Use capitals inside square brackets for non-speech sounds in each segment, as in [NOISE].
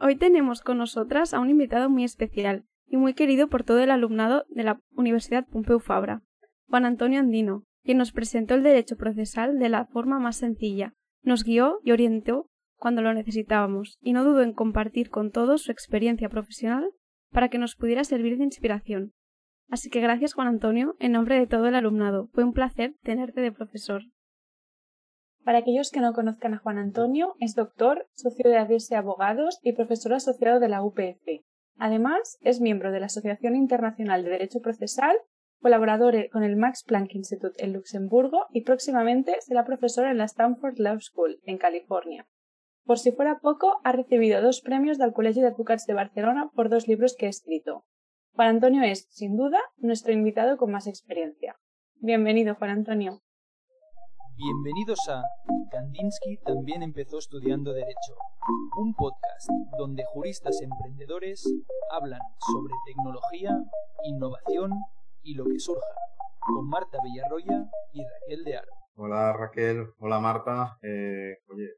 Hoy tenemos con nosotras a un invitado muy especial y muy querido por todo el alumnado de la Universidad Pompeu Fabra, Juan Antonio Andino, quien nos presentó el derecho procesal de la forma más sencilla, nos guió y orientó cuando lo necesitábamos, y no dudó en compartir con todos su experiencia profesional para que nos pudiera servir de inspiración. Así que gracias Juan Antonio, en nombre de todo el alumnado. Fue un placer tenerte de profesor. Para aquellos que no conozcan a Juan Antonio, es doctor, socio de ADS Abogados y profesor asociado de la UPF. Además, es miembro de la Asociación Internacional de Derecho Procesal, colaborador con el Max Planck Institute en Luxemburgo y próximamente será profesor en la Stanford Law School, en California. Por si fuera poco, ha recibido dos premios del Colegio de Advocats de Barcelona por dos libros que ha escrito. Juan Antonio es, sin duda, nuestro invitado con más experiencia. Bienvenido, Juan Antonio. Bienvenidos a Kandinsky también empezó estudiando Derecho, un podcast donde juristas emprendedores hablan sobre tecnología, innovación y lo que surja, con Marta Villarroya y Raquel de Aro. Hola Raquel, hola Marta. Eh, oye,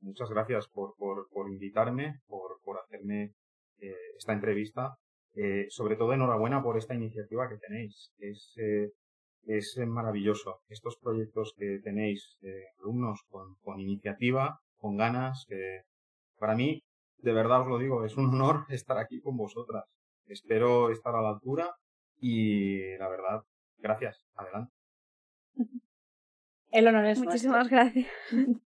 muchas gracias por, por, por invitarme, por, por hacerme eh, esta entrevista. Eh, sobre todo enhorabuena por esta iniciativa que tenéis. Es, es maravilloso. Estos proyectos que tenéis, alumnos con, con, iniciativa, con ganas, que para mí, de verdad os lo digo, es un honor [LAUGHS] estar aquí con vosotras. Espero estar a la altura y la verdad, gracias. Adelante. El honor es Muchísimas gracias. [LAUGHS]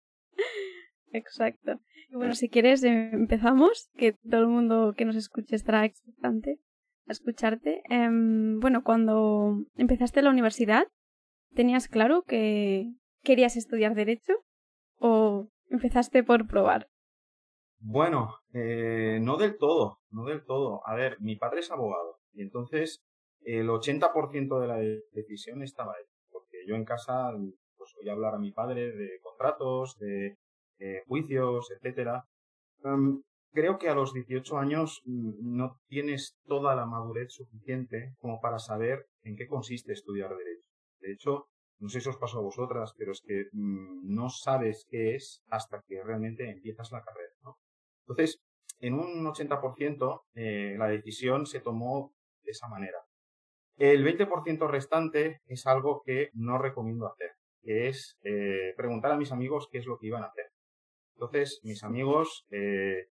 Exacto. bueno, si quieres eh, empezamos, que todo el mundo que nos escuche estará expectante escucharte. Em, bueno, cuando empezaste la universidad, ¿tenías claro que querías estudiar derecho o empezaste por probar? Bueno, eh, no del todo, no del todo. A ver, mi padre es abogado y entonces el 80% de la decisión estaba ahí, porque yo en casa pues voy a hablar a mi padre de contratos, de eh, juicios, etcétera. Em, creo que a los 18 años mm, no tienes toda la madurez suficiente como para saber en qué consiste estudiar derecho. De hecho, no sé si os pasó a vosotras, pero es que mm, no sabes qué es hasta que realmente empiezas la carrera. ¿no? Entonces, en un 80% eh, la decisión se tomó de esa manera. El 20% restante es algo que no recomiendo hacer, que es eh, preguntar a mis amigos qué es lo que iban a hacer. Entonces, mis amigos, eh,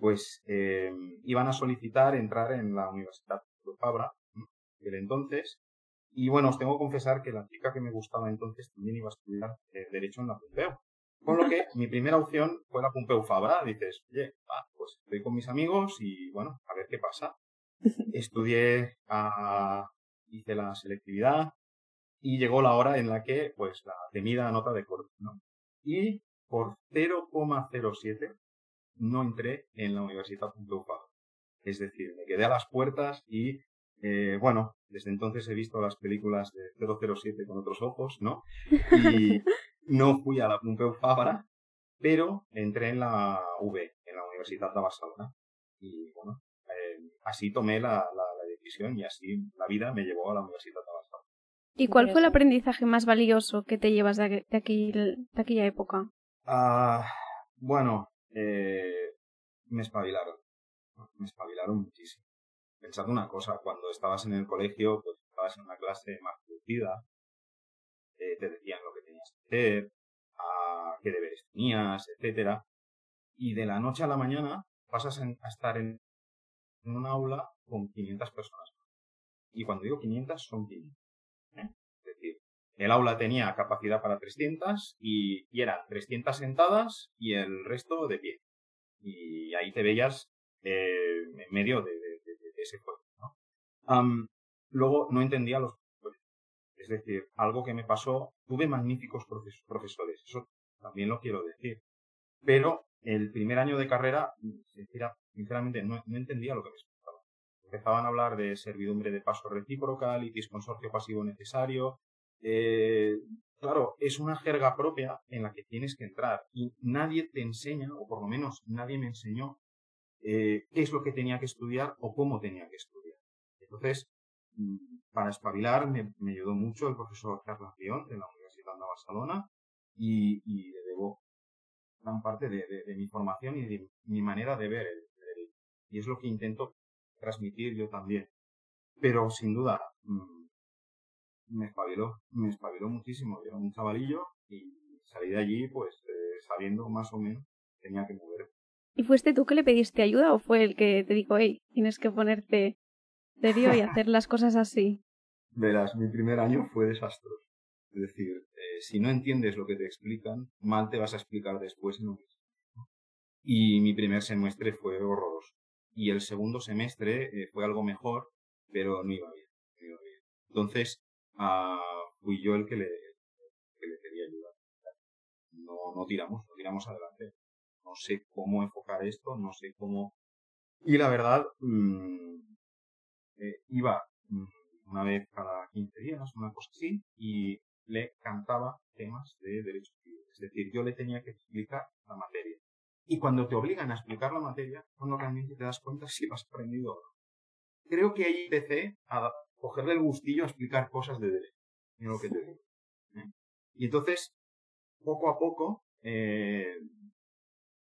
pues, eh, iban a solicitar entrar en la Universidad de Fabra, el entonces, y bueno, os tengo que confesar que la chica que me gustaba entonces también iba a estudiar eh, Derecho en la Pompeu. Con lo que [LAUGHS] mi primera opción fue la Pompeu Fabra. Dices, oye, pues estoy con mis amigos y bueno, a ver qué pasa. [LAUGHS] Estudié, a, hice la selectividad y llegó la hora en la que, pues, la temida nota de corte, ¿no? Y por 0,07 no entré en la Universidad Pompeu Fabra. Es decir, me quedé a las puertas y, eh, bueno, desde entonces he visto las películas de 007 con otros ojos, ¿no? Y [LAUGHS] no fui a la Pompeu Fabra, pero entré en la V, en la Universidad de Barcelona. Y, bueno, eh, así tomé la, decisión y así la vida me llevó a la Universidad de Barcelona. ¿Y cuál fue el aprendizaje más valioso que te llevas de, aquí, de aquella época? Ah, bueno, eh, me espabilaron. Me espabilaron muchísimo. Pensad una cosa, cuando estabas en el colegio, pues estabas en una clase más producida, eh, te decían lo que tenías que hacer, a qué deberes tenías, etcétera. Y de la noche a la mañana pasas a estar en, un aula con 500 personas. Y cuando digo 500, son 500. El aula tenía capacidad para 300 y, eran 300 sentadas y el resto de pie. Y ahí te veías eh, en medio de, ese juego. luego no entendía los Es decir, algo que me pasó, tuve magníficos profesores, eso también lo quiero decir. Pero el primer año de carrera, sinceramente, no, entendía lo que me explicaba. Empezaban a hablar de servidumbre de paso recíproca, litis consorcio pasivo necesario, eh, claro, es una jerga propia en la que tienes que entrar y nadie te enseña, o por lo menos nadie me enseñó, eh, qué es lo que tenía que estudiar o cómo tenía que estudiar. Entonces, mm, para espabilar me, ayudó mucho el profesor Carlos León de la Universidad de Barcelona y, le debo gran parte de, mi formación y de mi manera de ver el, Y es lo que intento transmitir yo también. Pero sin duda, mm, me espabiló, me espabiló muchísimo. Yo era un chavalillo y salí de allí pues eh, sabiendo más o menos que tenía que mover. ¿Y fuiste tú que le pediste ayuda o fue el que te dijo, hey, tienes que ponerte serio y hacer las cosas así? [LAUGHS] Verás, mi primer año fue desastroso. Es decir, eh, si no entiendes lo que te explican, mal te vas a explicar después en un Y mi primer semestre fue horroroso. Y el segundo semestre eh, fue algo mejor, pero no iba bien. No iba bien. Entonces, uh, fui yo el que le, que le quería ayudar. No, no tiramos, no tiramos adelante. No sé cómo enfocar esto, no sé cómo... Y la verdad, mmm, eh, iba mmm, una vez cada 15 días, una cosa así, y le cantaba temas de derecho civil. Es decir, yo le tenía que explicar la materia. Y cuando te obligan a explicar la materia, cuando realmente te das cuenta si lo has aprendido o no. Creo que ahí empecé a cogerle el gustillo a explicar cosas de derecho. ¿eh? Y entonces, poco a poco, eh,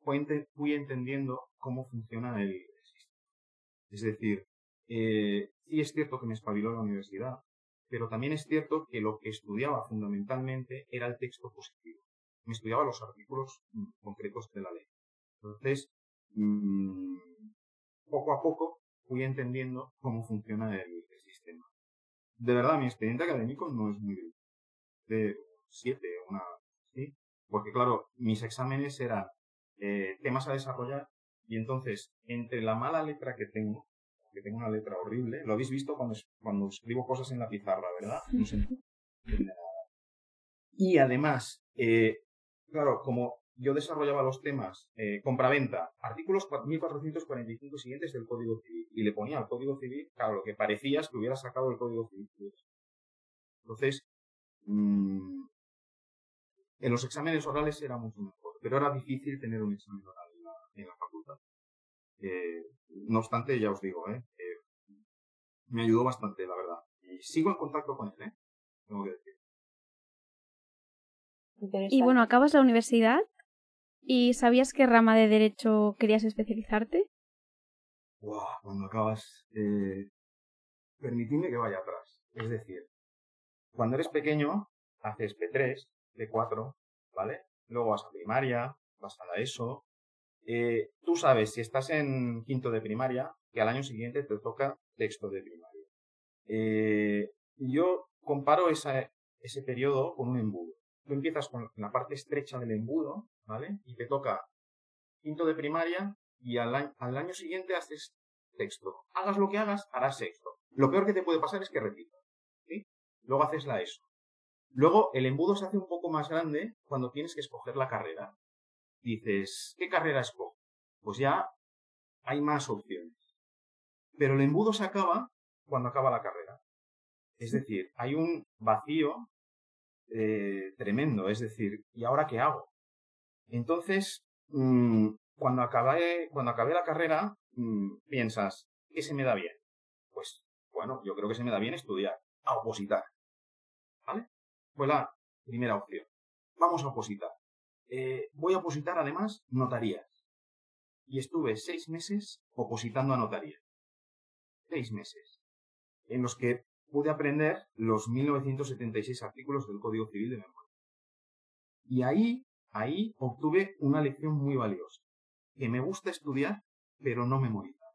fui entendiendo cómo funciona el sistema. Es decir, eh, sí es cierto que me espabiló la universidad, pero también es cierto que lo que estudiaba fundamentalmente era el texto positivo. Me estudiaba los artículos mm, concretos de la ley. Entonces, mmm, poco a poco fui entendiendo cómo funciona el. De verdad, mi expediente académico no es muy de siete, una, ¿sí? Porque claro, mis exámenes eran eh, temas a desarrollar y entonces, entre la mala letra que tengo, que tengo una letra horrible, lo habéis visto cuando, cuando escribo cosas en la pizarra, ¿verdad? No sé. Y además, eh, claro, como yo desarrollaba los temas eh, compraventa, artículos 1445 siguientes del Código Civil, y le ponía al Código Civil, claro, lo que parecía es que hubiera sacado el Código Civil. Entonces, mmm, en los exámenes orales era mucho mejor, pero era difícil tener un examen oral en la, en la facultad. Eh, no obstante, ya os digo, ¿eh? eh, me ayudó bastante, la verdad. Y sigo en contacto con él, ¿eh? tengo que decir. Y bueno, acabas la universidad ¿Y sabías qué rama de derecho querías especializarte? Cuando acabas, eh, permitidme que vaya atrás. Es decir, cuando eres pequeño, haces P3, P4, ¿vale? Luego vas a primaria, vas a la ESO. Eh, tú sabes, si estás en quinto de primaria, que al año siguiente te toca texto de primaria. Eh, yo comparo ese periodo con un embudo. Tú empiezas con la parte estrecha del embudo, ¿vale? Y te toca quinto de primaria y al año, al año siguiente haces sexto. Hagas lo que hagas, harás sexto. Lo peor que te puede pasar es que repitas. Luego haces la ESO. Luego el embudo se hace un poco más grande cuando tienes que escoger la carrera. Dices, ¿qué carrera escojo? Pues ya hay más opciones. Pero el embudo se acaba cuando acaba la carrera. Es decir, hay un vacío eh, tremendo. Es decir, ¿y ahora qué hago? Entonces, mmm, cuando, acabé, cuando la carrera, mmm, piensas, ¿qué se me da bien? Pues, bueno, yo creo que se me da bien estudiar, a opositar. ¿Vale? Fue la primera opción. Vamos a opositar. Eh, voy a opositar además notarías. Y estuve seis meses opositando a notarías. Seis meses. En los que pude aprender los 1976 artículos del Código Civil de memoria. Y ahí Ahí obtuve una lección muy valiosa, que me gusta estudiar, pero no memorizar.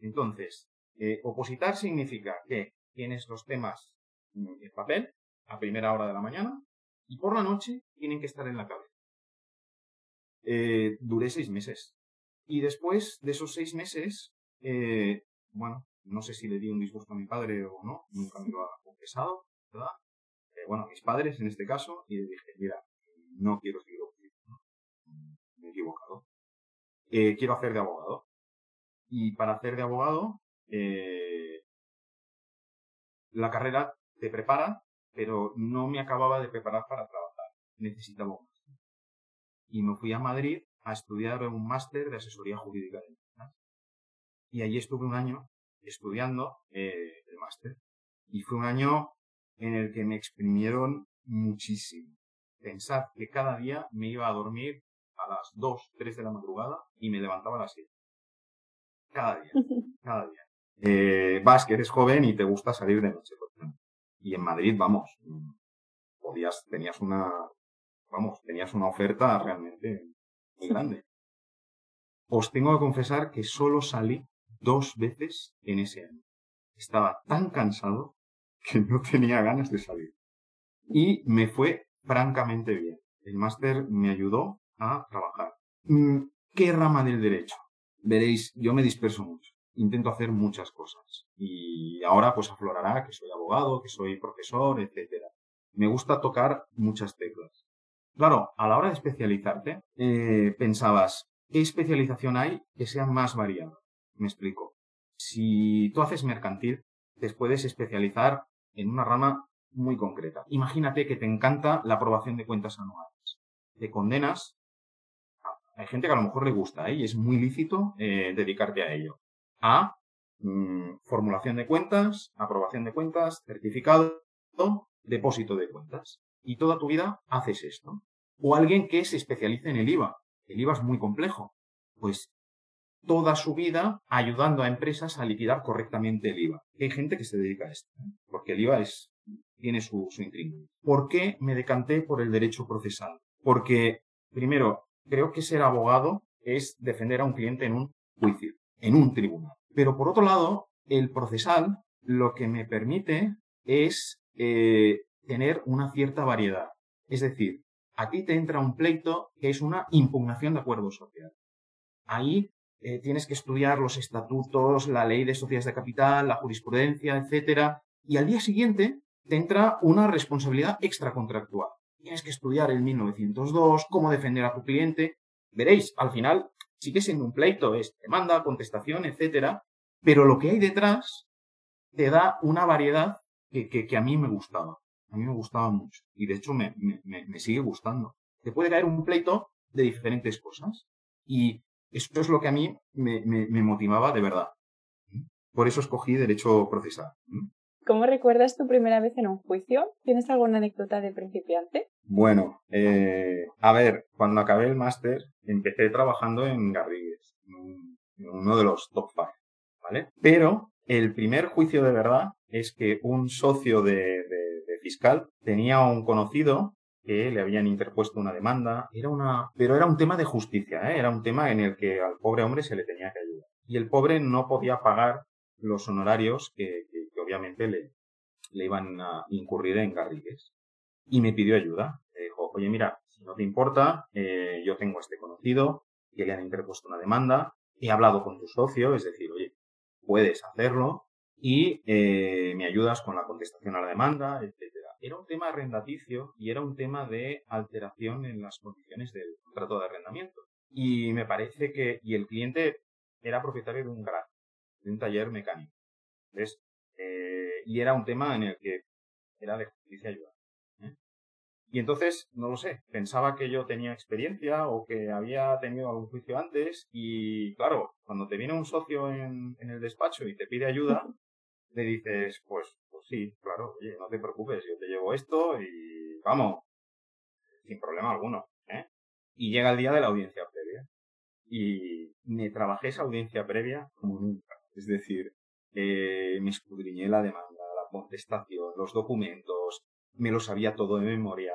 Entonces, eh, opositar significa que tienes los temas en papel a primera hora de la mañana y por la noche tienen que estar en la cabeza. Eh, duré seis meses. Y después de esos seis meses, eh, bueno, no sé si le di un disgusto a mi padre o no, nunca me lo ha confesado, ¿verdad? bueno, a mis padres en este caso, y le dije, mira, no quiero seguir opositando. Me he equivocado. Eh, quiero hacer de abogado. Y para hacer de abogado, eh, la carrera te prepara, pero no me acababa de preparar para trabajar. Necesitaba más. Y me fui a Madrid a estudiar un máster de asesoría jurídica de empresas. Y allí estuve un año estudiando eh, el máster. Y fue un año en el que me exprimieron muchísimo pensar que cada día me iba a dormir a las 2, 3 de la madrugada y me levantaba a las 7. cada día, [LAUGHS] cada día. Eh, vas que eres joven y te gusta salir de noche. Y en Madrid, vamos, podías, tenías una, vamos, tenías una oferta realmente muy grande. Os tengo que confesar que solo salí dos veces en ese año. Estaba tan cansado que no tenía ganas de salir. Y me fue francamente bien. El máster me ayudó a trabajar. Mm, ¿Qué rama del derecho? Veréis, yo me disperso mucho. Intento hacer muchas cosas. Y ahora pues aflorará que soy abogado, que soy profesor, etcétera. Me gusta tocar muchas teclas. Claro, a la hora de especializarte, eh, pensabas, ¿qué especialización hay que sea más variada? Me explico. Si tú haces mercantil, te puedes especializar en una rama muy concreta. Imagínate que te encanta la aprobación de cuentas anuales. Te condenas. Hay gente que a lo mejor le gusta ¿eh? y es muy lícito eh, dedicarte a ello. A mm, formulación de cuentas, aprobación de cuentas, certificado, depósito de cuentas. Y toda tu vida haces esto. O alguien que se especialice en el IVA. El IVA es muy complejo. Pues toda su vida ayudando a empresas a liquidar correctamente el IVA. Hay gente que se dedica a esto, ¿eh? porque el IVA es, tiene su, su ¿Por qué me decanté por el derecho procesal? Porque, primero, creo que ser abogado es defender a un cliente en un juicio, en un tribunal. Pero por otro lado, el procesal lo que me permite es eh, tener una cierta variedad. Es decir, aquí te entra un pleito que es una impugnación de acuerdo social. Ahí eh, tienes que estudiar los estatutos, la ley de sociedades de capital, la jurisprudencia, etcétera, y al día siguiente te entra una responsabilidad extracontractual. Tienes que estudiar el 1902, cómo defender a tu cliente. Veréis, al final sigue siendo un pleito, es demanda, contestación, etcétera, pero lo que hay detrás te da una variedad que, que, a mí me gustaba. A mí me gustaba mucho. Y de hecho me, me, me sigue gustando. Te puede caer un pleito de diferentes cosas. Y esto es lo que a mí me, me, motivaba de verdad. Por eso escogí derecho procesal. ¿Cómo recuerdas tu primera vez en un juicio? ¿Tienes alguna anécdota de principiante? Bueno, eh, a ver, cuando acabé el máster empecé trabajando en Garrigues, en uno de los top five, ¿vale? Pero el primer juicio de verdad es que un socio de, de fiscal tenía un conocido que le habían interpuesto una demanda. Era una, pero era un tema de justicia, ¿eh? era un tema en el que al pobre hombre se le tenía que ayudar. Y el pobre no podía pagar los honorarios que, obviamente le, le iban a incurrir en Garrigues. Y me pidió ayuda. Le dijo, oye, mira, si no te importa, eh, yo tengo a este conocido que le han interpuesto una demanda, he hablado con tu socio, es decir, oye, puedes hacerlo y eh, me ayudas con la contestación a la demanda, etc era un tema arrendaticio y era un tema de alteración en las condiciones del contrato de arrendamiento. Y me parece que, y el cliente era propietario de un garaje, de un taller mecánico. ¿Ves? Eh, y era un tema en el que era de justicia ayudar. ¿eh? Y entonces, no lo sé, pensaba que yo tenía experiencia o que había tenido algún juicio antes y claro, cuando te viene un socio en, en el despacho y te pide ayuda, le dices, pues sí, claro, oye, no te preocupes, yo te llevo esto y vamos, sin problema alguno. ¿eh? Y llega el día de la audiencia previa. Y me trabajé esa audiencia previa como nunca. Es decir, eh, me escudriñé la demanda, la contestación, los documentos, me lo sabía todo de memoria.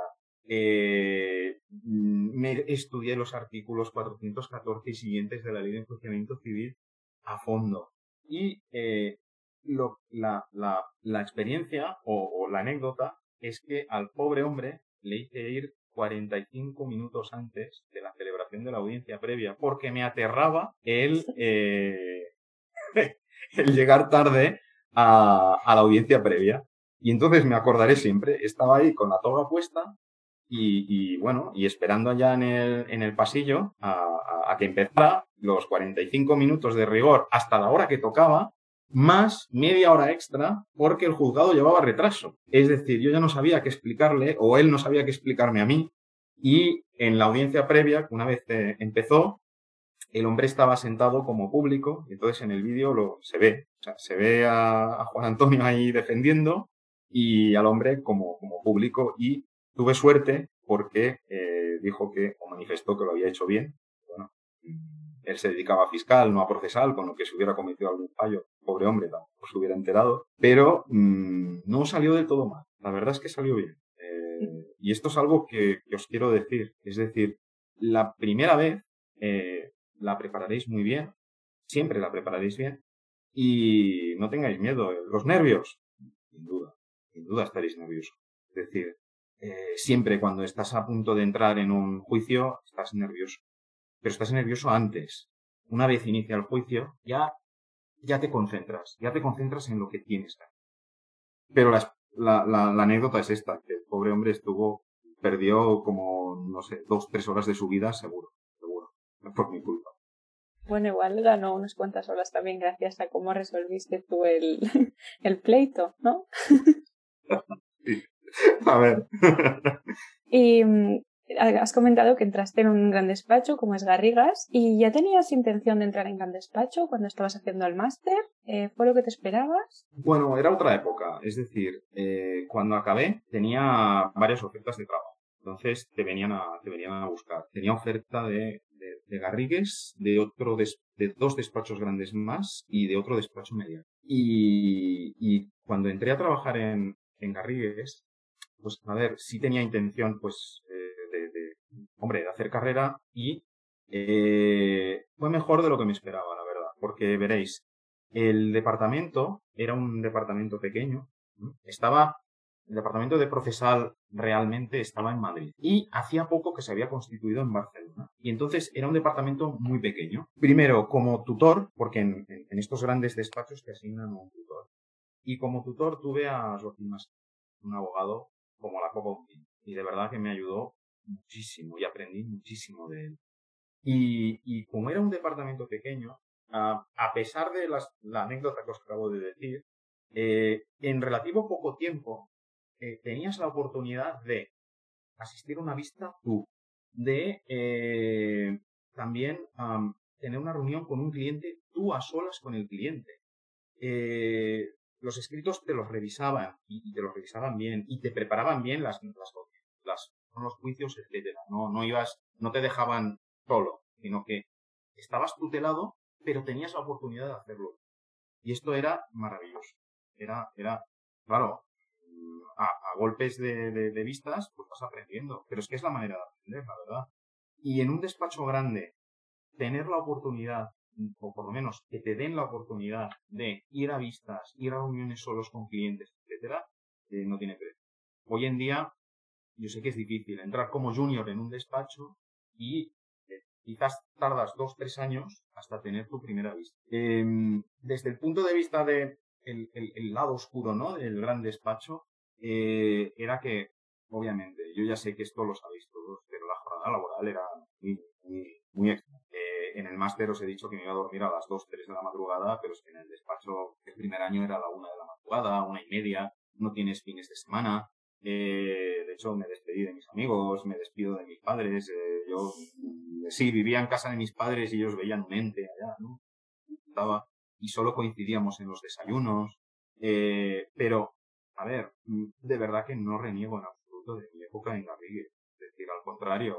Eh, me estudié los artículos 414 y siguientes de la ley de enjuiciamiento civil a fondo. Y eh, lo, la, la, la, experiencia o, la anécdota es que al pobre hombre le hice ir 45 minutos antes de la celebración de la audiencia previa porque me aterraba el, eh, [LAUGHS] el llegar tarde a, a, la audiencia previa. Y entonces me acordaré siempre, estaba ahí con la toga puesta y, y bueno, y esperando allá en el, en el pasillo a, a, a que empezara los 45 minutos de rigor hasta la hora que tocaba más media hora extra porque el juzgado llevaba retraso. Es decir, yo ya no sabía qué explicarle o él no sabía qué explicarme a mí y en la audiencia previa, una vez eh, empezó, el hombre estaba sentado como público y entonces en el vídeo lo se ve, se ve a, Juan Antonio ahí defendiendo y al hombre como, como público y tuve suerte porque eh, dijo que o manifestó que lo había hecho bien. Bueno, él se dedicaba a fiscal, no a procesal, con lo que se hubiera cometido algún fallo, pobre hombre, tampoco se hubiera enterado, pero mm, no salió del todo mal. La verdad es que salió bien. Eh, y esto es algo que, os quiero decir. Es decir, la primera vez eh, la prepararéis muy bien, siempre la prepararéis bien, y no tengáis miedo. Los nervios, sin duda, sin duda estaréis nerviosos. Es decir, eh, siempre cuando estás a punto de entrar en un juicio, estás nervioso. Pero estás nervioso antes. Una vez inicia el juicio, ya, ya te concentras, ya te concentras en lo que tienes. Pero la, la, la, anécdota es esta, que el pobre hombre estuvo, perdió como, no sé, dos, tres horas de su vida, seguro, seguro, por mi culpa. Bueno, igual ganó unas cuantas horas también gracias a cómo resolviste tú el, [LAUGHS] el pleito, ¿no? [LAUGHS] sí. A ver. [LAUGHS] y has comentado que entraste en un gran despacho como es Garrigas y ya tenías intención de entrar en gran despacho cuando estabas haciendo el máster. Eh, ¿Fue lo que te esperabas? Bueno, era otra época. Es decir, eh, cuando acabé tenía varias ofertas de trabajo. Entonces te venían a, te venían a buscar. Tenía oferta de, de, Garrigues, de otro de dos despachos grandes más y de otro despacho mediano. Y, y cuando entré a trabajar en, en Garrigues, pues a ver, sí tenía intención, pues, hombre, de hacer carrera y eh, fue mejor de lo que me esperaba, la verdad, porque veréis, el departamento era un departamento pequeño, estaba, el departamento de procesal realmente estaba en Madrid y hacía poco que se había constituido en Barcelona. Y entonces era un departamento muy pequeño. Primero, como tutor, porque en, estos grandes despachos te asignan un tutor. Y como tutor tuve a Joaquín Mas, un abogado como la Copa Y de verdad que me ayudó muchísimo y aprendí muchísimo de él. Y, y como era un departamento pequeño, a, pesar de las, la anécdota que os acabo de decir, eh, en relativo poco tiempo eh, tenías la oportunidad de asistir a una vista tú, de eh, también tener una reunión con un cliente tú a solas con el cliente. Los escritos te los revisaban y, te los revisaban bien y te preparaban bien las los juicios, etcétera. No, no ibas, no te dejaban solo, sino que estabas tutelado, pero tenías la oportunidad de hacerlo. Y esto era maravilloso. Era, era, claro, a, golpes de, de, vistas, pues vas aprendiendo. Pero es que es la manera de aprender, la verdad. Y en un despacho grande, tener la oportunidad o por lo menos que te den la oportunidad de ir a vistas, ir a reuniones solos con clientes, etcétera, eh, no tiene precio. Hoy en día, yo sé que es difícil entrar como junior en un despacho y eh, quizás tardas dos, tres años hasta tener tu primera vista. Em, desde el punto de vista de el, lado oscuro, ¿no? Del gran despacho, eh, era que, obviamente, yo ya sé que esto lo sabéis todos, pero la jornada laboral era muy, muy, muy extra en el máster os he dicho que me iba a dormir a las 2, 3 de la madrugada, pero es que en el despacho el primer año era a la 1 de la madrugada, una y media, no tienes fines de semana. Eh, de hecho, me despedí de mis amigos, me despido de mis padres. Eh, yo, mm, sí, vivía en casa de mis padres y ellos veían un ente allá, ¿no? Estaba, y solo coincidíamos en los desayunos. Eh, pero, a ver, mm, de verdad que no reniego en absoluto de mi época en Garrigue. Es decir, al contrario,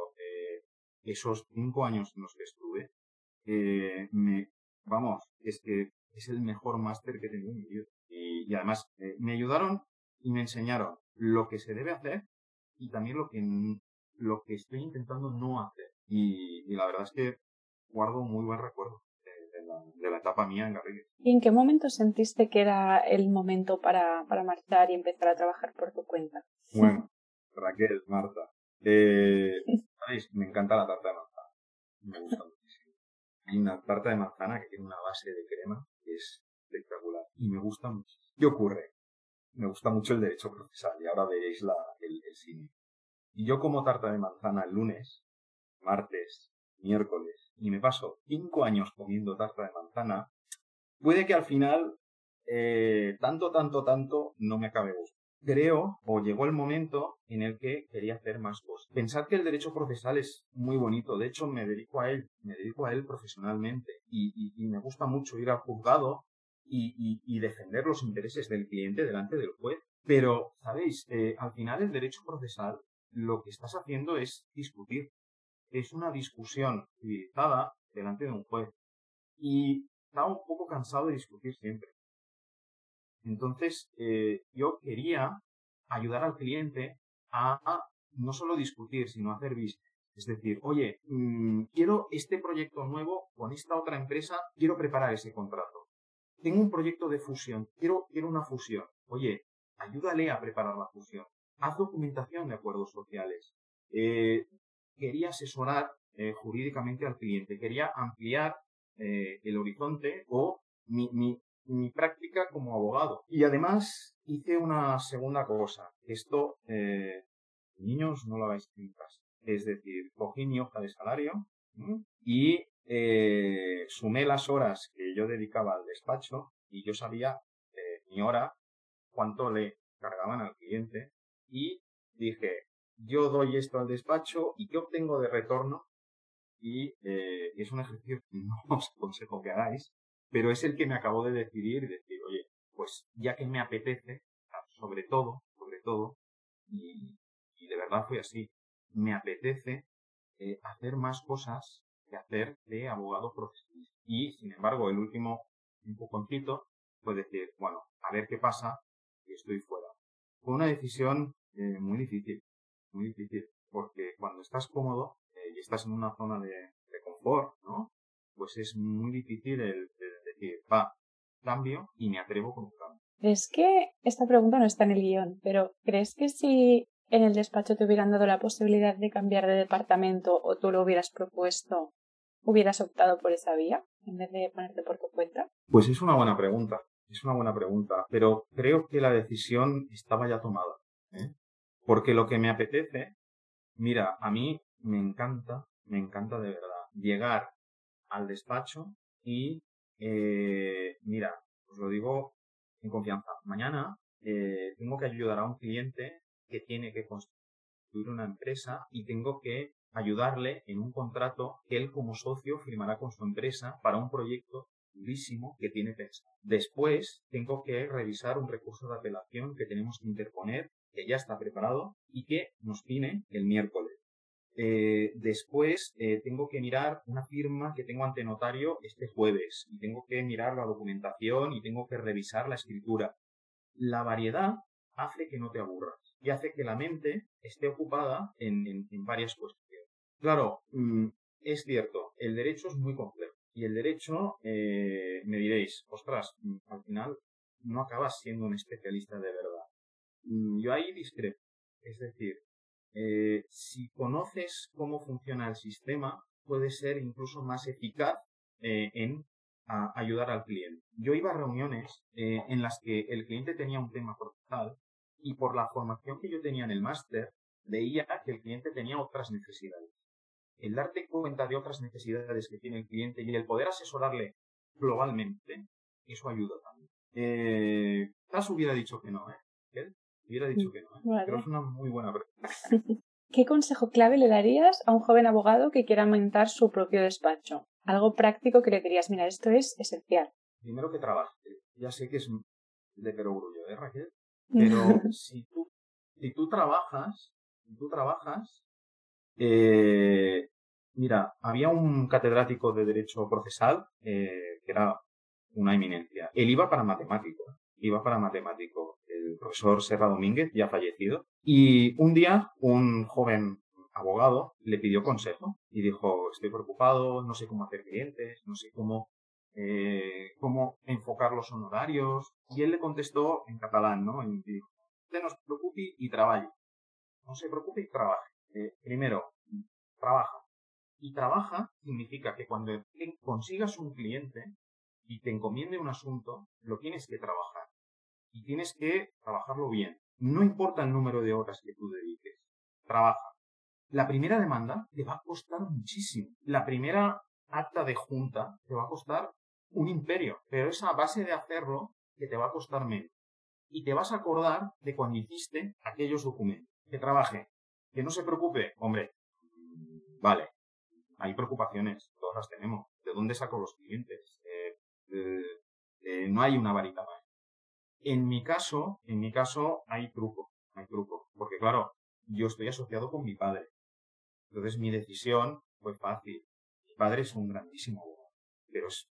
esos cinco años en los que estuve, eh, me, vamos, es que es el mejor máster que he tenido en mi vida. Y, además eh, me ayudaron y me enseñaron lo que se debe hacer y también lo que, lo que estoy intentando no hacer. Y, la verdad es que guardo muy buen recuerdo de, la, etapa mía en Garrigues. ¿Y en qué momento sentiste que era el momento para, para marchar y empezar a trabajar por tu cuenta? Bueno, Raquel, Marta. Eh, [LAUGHS] Me encanta la tarta de manzana. Me gusta hay una tarta de manzana que tiene una base de crema que es espectacular y me gusta mucho. ¿Qué ocurre? Me gusta mucho el derecho procesal y ahora veréis la, el, cine. Y yo como tarta de manzana el lunes, martes, miércoles y me paso cinco años comiendo tarta de manzana, puede que al final eh, tanto, tanto, tanto no me acabe gustando creo o llegó el momento en el que quería hacer más cosas. Pensar que el derecho procesal es muy bonito, de hecho me dedico a él, me dedico a él profesionalmente y, me gusta mucho ir al juzgado y, defender los intereses del cliente delante del juez. Pero, ¿sabéis? Eh, al final el derecho procesal lo que estás haciendo es discutir. Es una discusión civilizada, delante de un juez. Y estaba un poco cansado de discutir siempre. Entonces, eh, yo quería ayudar al cliente a, no solo discutir, sino hacer business. Es decir, oye, mm, quiero este proyecto nuevo con esta otra empresa, quiero preparar ese contrato. Tengo un proyecto de fusión, quiero, quiero una fusión. Oye, ayúdale a preparar la fusión. Haz documentación de acuerdos sociales. Eh, quería asesorar eh, jurídicamente al cliente, quería ampliar eh, el horizonte o mi, mi, práctica como abogado. Y además hice una segunda cosa. Esto, niños, no lo hagáis en casa. Es decir, cogí mi hoja de salario y eh, sumé las horas que yo dedicaba al despacho y yo sabía eh, mi hora, cuánto le cargaban al cliente y dije, yo doy esto al despacho y qué obtengo de retorno y eh, es un ejercicio que no [LAUGHS] os aconsejo que hagáis, pero es el que me acabó de decidir y decir, oye, pues ya que me apetece, sobre todo, sobre todo, y, y de verdad fue así, me apetece eh, hacer más cosas que hacer de abogado profesional. Y, sin embargo, el último empujoncito fue decir, bueno, a ver qué pasa y estoy fuera. Fue una decisión eh, muy difícil, muy difícil, porque cuando estás cómodo eh, y estás en una zona de, de, confort, ¿no? Pues es muy difícil el, decir, va, cambio y me atrevo con un cambio. Es que esta pregunta no está en el guion, pero ¿crees que si en el despacho te hubieran dado la posibilidad de cambiar de departamento o tú lo hubieras propuesto, hubieras optado por esa vía en vez de ponerte por tu cuenta? Pues es una buena pregunta, es una buena pregunta, pero creo que la decisión estaba ya tomada. ¿eh? Porque lo que me apetece, mira, a mí me encanta, me encanta de verdad, llegar al despacho y, eh, mira, os lo digo en confianza, mañana eh, tengo que ayudar a un cliente que tiene que construir una empresa y tengo que ayudarle en un contrato que él como socio firmará con su empresa para un proyecto durísimo que tiene pensado. Después tengo que revisar un recurso de apelación que tenemos que interponer, que ya está preparado y que nos tiene el miércoles. Eh, después eh, tengo que mirar una firma que tengo ante notario este jueves y tengo que mirar la documentación y tengo que revisar la escritura. La variedad hace que no te aburras y hace que la mente esté ocupada en, en, varias cuestiones. Claro, mm, es cierto, el derecho es muy complejo y el derecho, eh, me diréis, ostras, mm, al final no acabas siendo un especialista de verdad. Mm, yo ahí discrepo. Es decir, eh, si conoces cómo funciona el sistema, puede ser incluso más eficaz eh, en ayudar al cliente. Yo iba a reuniones eh, en las que el cliente tenía un tema procesal y por la formación que yo tenía en el máster, veía que el cliente tenía otras necesidades. El darte cuenta de otras necesidades que tiene el cliente y el poder asesorarle globalmente, eso ayuda también. Eh, hubiera dicho que no, ¿eh? hubiera dicho que no, ¿eh? pero es una muy buena pregunta. [LAUGHS] ¿Qué consejo clave le darías a un joven abogado que quiera aumentar su propio despacho? Algo práctico que le dirías, mira, esto es esencial. Primero que trabaje. Ya sé que es de perogrullo, ¿eh, Raquel? Pero [LAUGHS] si tú, si tú trabajas, si tú trabajas, eh, mira, había un catedrático de Derecho Procesal eh, que era una eminencia. Él iba para matemático, iba para matemático. El profesor Serra Domínguez, ya fallecido. Y un día, un joven abogado le pidió consejo y dijo, estoy preocupado, no sé cómo hacer clientes, no sé cómo eh, cómo enfocar los honorarios. Y él le contestó en catalán, ¿no? Y dijo, no se preocupe y trabaje. No se preocupe y trabaje. Eh, primero, trabaja. Y trabaja significa que cuando consigas un cliente y te encomiende un asunto, lo tienes que trabajar. Y tienes que trabajarlo bien. No importa el número de horas que tú dediques. Trabaja. La primera demanda te va a costar muchísimo. La primera acta de junta te va a costar un imperio, pero es a base de hacerlo que te va a costar menos. Y te vas a acordar de cuando hiciste aquellos documentos. Que trabaje. Que no se preocupe. Hombre, vale. Hay preocupaciones. Todas las tenemos. ¿De dónde saco los clientes? Eh, eh, no hay una varita más. En mi caso, en mi caso hay truco. Hay truco. Porque claro, yo estoy asociado con mi padre. Entonces mi decisión fue fácil. padre es un grandísimo abogado, pero es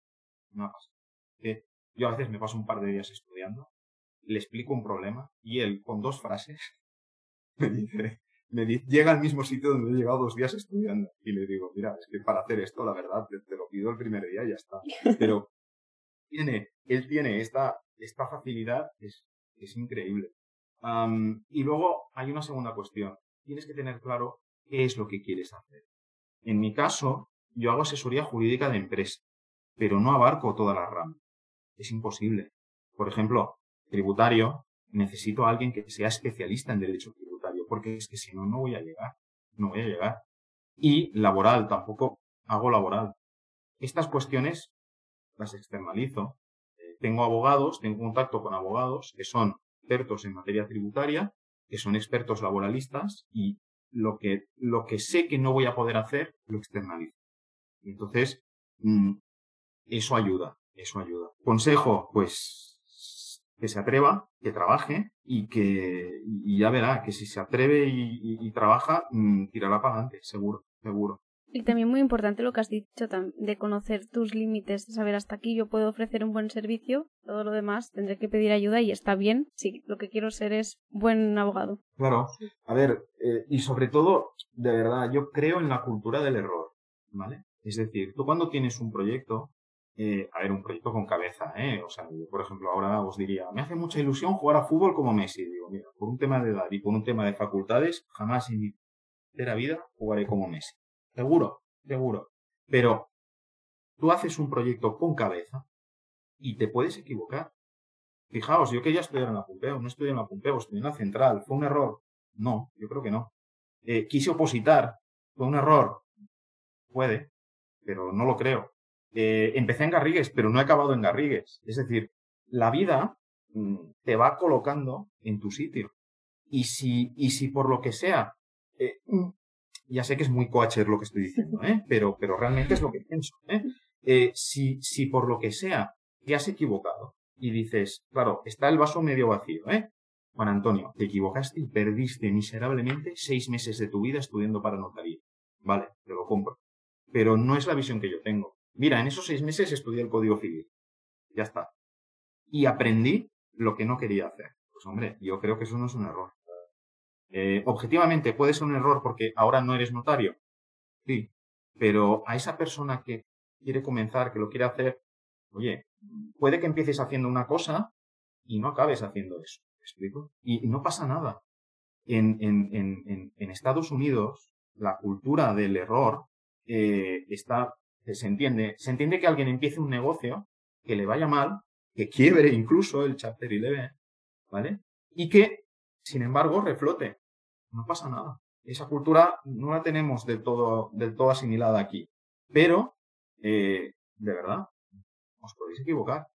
una pasada. Que yo a veces me paso un par de días estudiando, le explico un problema y él con dos frases [LAUGHS] me dice, me dice, llega al mismo sitio donde he llegado dos días estudiando. Y le digo, mira, es que para hacer esto, la verdad, te, lo pido el primer día y ya está. [LAUGHS] Pero tiene, él tiene esta, esta facilidad, es, es increíble. y luego hay una segunda cuestión. Tienes que tener claro qué es lo que quieres hacer. En mi caso, yo hago asesoría jurídica de empresa, pero no abarco toda la rama. Es imposible. Por ejemplo, tributario, necesito a alguien que sea especialista en derecho tributario, porque es que si no, no voy a llegar. No voy a llegar. Y laboral, tampoco hago laboral. Estas cuestiones las externalizo. Eh, tengo abogados, tengo contacto con abogados que son expertos en materia tributaria, que son expertos laboralistas y lo que, lo que sé que no voy a poder hacer, lo externalizo. Entonces, mm, eso ayuda, eso ayuda. Consejo, pues que se atreva, que trabaje y que y ya verá que si se atreve y, trabaja, mm, tirará para adelante, seguro, seguro. Y también muy importante lo que has dicho de conocer tus límites, de saber hasta aquí yo puedo ofrecer un buen servicio, todo lo demás tendré que pedir ayuda y está bien si lo que quiero ser es buen abogado. Claro, a ver, eh, y sobre todo, de verdad, yo creo en la cultura del error, ¿vale? Es decir, tú cuando tienes un proyecto, eh, a ver, un proyecto con cabeza, ¿eh? O sea, yo, por ejemplo, ahora os diría, me hace mucha ilusión jugar a fútbol como Messi. Digo, mira, por un tema de edad y por un tema de facultades, jamás en mi vida jugaré como Messi. Seguro, seguro. Pero tú haces un proyecto con cabeza y te puedes equivocar. Fijaos, yo quería estudiar en la Pompeo, no estudié en la Pompeo, estudié en la Central. ¿Fue un error? No, yo creo que no. Eh, quise opositar. ¿Fue un error? Puede, pero no lo creo. Eh, empecé en Garrigues, pero no he acabado en Garrigues. Es decir, la vida mm, te va colocando en tu sitio. Y si, y si por lo que sea, eh, mm, ya sé que es muy coacher lo que estoy diciendo, ¿eh? pero, pero realmente es lo que pienso. ¿eh? Si, si por lo que sea te has equivocado y dices, claro, está el vaso medio vacío, ¿eh? Juan Antonio, te equivocaste y perdiste miserablemente seis meses de tu vida estudiando para notaría. Vale, te lo compro. Pero no es la visión que yo tengo. Mira, en esos seis meses estudié el Código Civil. Ya está. Y aprendí lo que no quería hacer. Pues hombre, yo creo que eso no es un error. Eh, objetivamente puede ser un error porque ahora no eres notario. Sí. Pero a esa persona que quiere comenzar, que lo quiere hacer, oye, puede que empieces haciendo una cosa y no acabes haciendo eso. ¿Me explico? Y, no pasa nada. En, Estados Unidos, la cultura del error eh, está se entiende, se entiende que alguien empiece un negocio, que le vaya mal, que quiebre incluso el chapter 11, ¿vale? Y que, sin embargo, reflote. No pasa nada. Esa cultura no la tenemos del todo, del todo asimilada aquí. Pero, eh, de verdad, os podéis equivocar.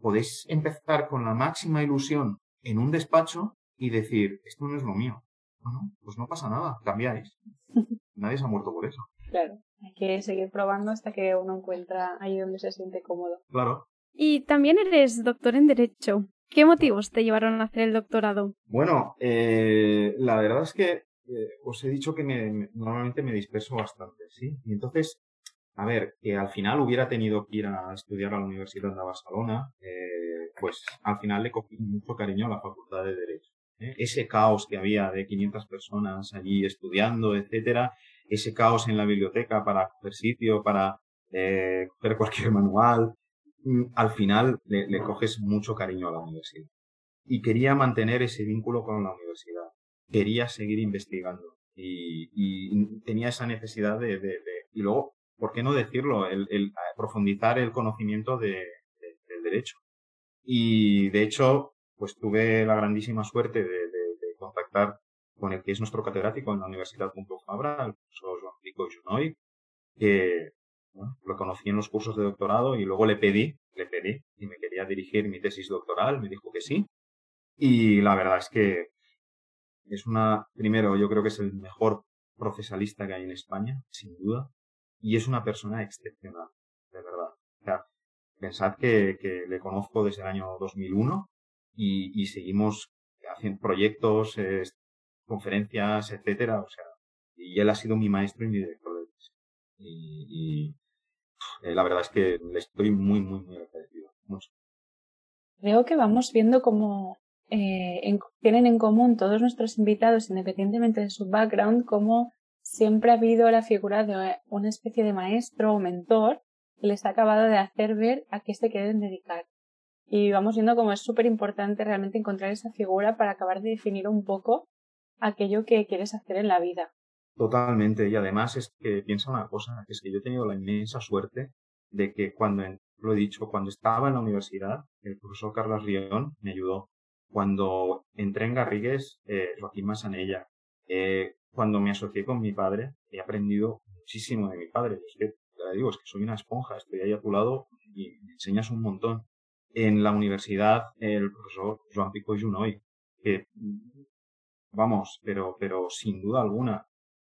Podéis empezar con la máxima ilusión en un despacho y decir, esto no es lo mío. Bueno, pues no pasa nada, cambiáis. [LAUGHS] Nadie se ha muerto por eso. Claro. Hay que seguir probando hasta que uno encuentra ahí donde se siente cómodo. Claro. Y también eres doctor en Derecho. ¿Qué motivos te llevaron a hacer el doctorado? Bueno, eh, la verdad es que eh, os he dicho que me, normalmente me disperso bastante, ¿sí? Y entonces, a ver, que al final hubiera tenido que ir a estudiar a la Universidad de Barcelona, eh, pues al final le cogí mucho cariño a la Facultad de Derecho. Ese caos que había de 500 personas allí estudiando, etcétera, ese caos en la biblioteca para coger sitio, para eh, cualquier [LAUGHS] manual, mm, al final le, coges mucho cariño a la universidad. Y quería mantener ese vínculo con la universidad. Quería seguir investigando. Y, tenía esa necesidad de, Y luego, ¿por qué no decirlo? Profundizar el conocimiento de, del derecho. Y de hecho, pues tuve la grandísima suerte de, contactar con el que es nuestro catedrático en la Universidad Pompeu Fabra, el profesor Joan Pico Junoy, que lo conocí en los cursos de doctorado y luego le pedí, le pedí y me quería dirigir mi tesis doctoral, me dijo que sí. Y la verdad es que es una, primero, yo creo que es el mejor procesalista que hay en España, sin duda, y es una persona excepcional, de verdad. Pensad que, le conozco desde el año 2001 y, y seguimos haciendo proyectos, conferencias, etcétera, o sea, y él ha sido mi maestro y mi director de tesis. Y, eh, la verdad es que le estoy muy, muy, muy agradecido. Mucho. Creo que vamos viendo cómo eh, tienen en común todos nuestros invitados, independientemente de su background, cómo siempre ha habido la figura de una especie de maestro o mentor que les ha acabado de hacer ver a qué se quieren dedicar. Y vamos viendo cómo es súper importante realmente encontrar esa figura para acabar de definir un poco aquello que quieres hacer en la vida. Totalmente. Y además es que piensa una cosa, es que yo he tenido la inmensa suerte de que cuando, lo he dicho, cuando estaba en la universidad, el profesor Carlos Rión me ayudó. Cuando entré en Garrigues, eh, Joaquín Masanella. Eh, cuando me asocié con mi padre, he aprendido muchísimo de mi padre. Es que, te digo, es que soy una esponja, estoy ahí a tu lado y me enseñas un montón. En la universidad, el profesor Joan Pico Junoy, que, vamos, pero, pero sin duda alguna,